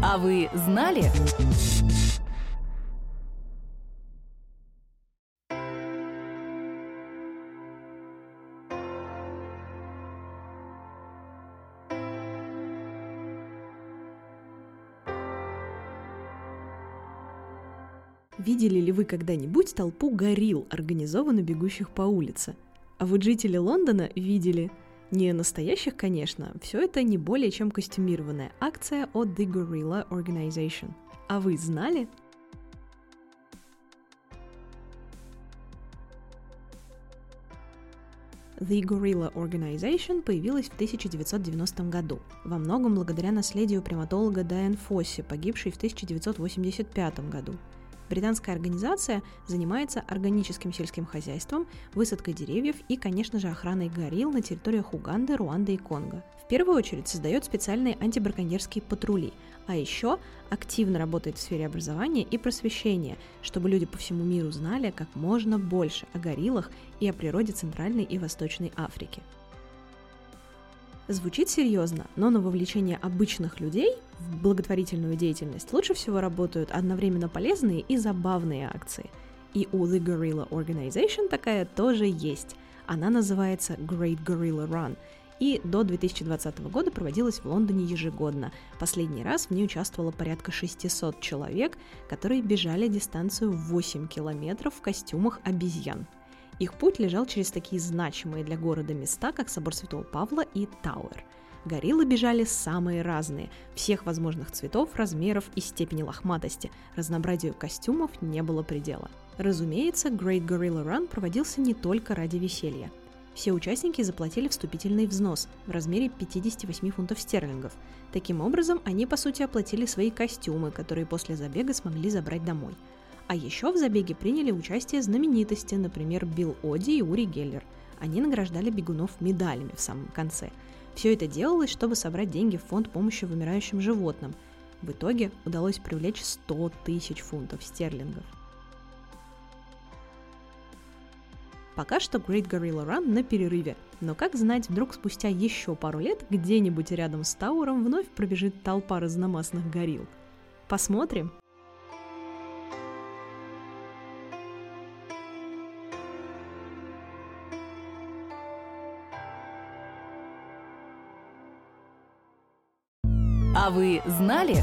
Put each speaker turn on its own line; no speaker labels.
А вы знали?
Видели ли вы когда-нибудь толпу горилл, организованно бегущих по улице? А вот жители Лондона видели не настоящих, конечно, все это не более чем костюмированная акция от The Gorilla Organization. А вы знали? The Gorilla Organization появилась в 1990 году, во многом благодаря наследию приматолога Дайан Фосси, погибшей в 1985 году – Британская организация занимается органическим сельским хозяйством, высадкой деревьев и, конечно же, охраной горилл на территориях Уганды, Руанды и Конго. В первую очередь создает специальные антибраконьерские патрули, а еще активно работает в сфере образования и просвещения, чтобы люди по всему миру знали как можно больше о гориллах и о природе Центральной и Восточной Африки. Звучит серьезно, но на вовлечение обычных людей в благотворительную деятельность лучше всего работают одновременно полезные и забавные акции. И у The Gorilla Organization такая тоже есть. Она называется Great Gorilla Run и до 2020 года проводилась в Лондоне ежегодно. Последний раз в ней участвовало порядка 600 человек, которые бежали дистанцию в 8 километров в костюмах обезьян. Их путь лежал через такие значимые для города места, как собор Святого Павла и Тауэр. Гориллы бежали самые разные, всех возможных цветов, размеров и степени лохматости. Разнообразию костюмов не было предела. Разумеется, Great Gorilla Run проводился не только ради веселья. Все участники заплатили вступительный взнос в размере 58 фунтов стерлингов. Таким образом, они по сути оплатили свои костюмы, которые после забега смогли забрать домой – а еще в забеге приняли участие знаменитости, например, Билл Оди и Ури Геллер. Они награждали бегунов медалями в самом конце. Все это делалось, чтобы собрать деньги в фонд помощи вымирающим животным. В итоге удалось привлечь 100 тысяч фунтов стерлингов. Пока что Great Gorilla Run на перерыве, но как знать, вдруг спустя еще пару лет где-нибудь рядом с Тауром вновь пробежит толпа разномастных горилл. Посмотрим!
А вы знали?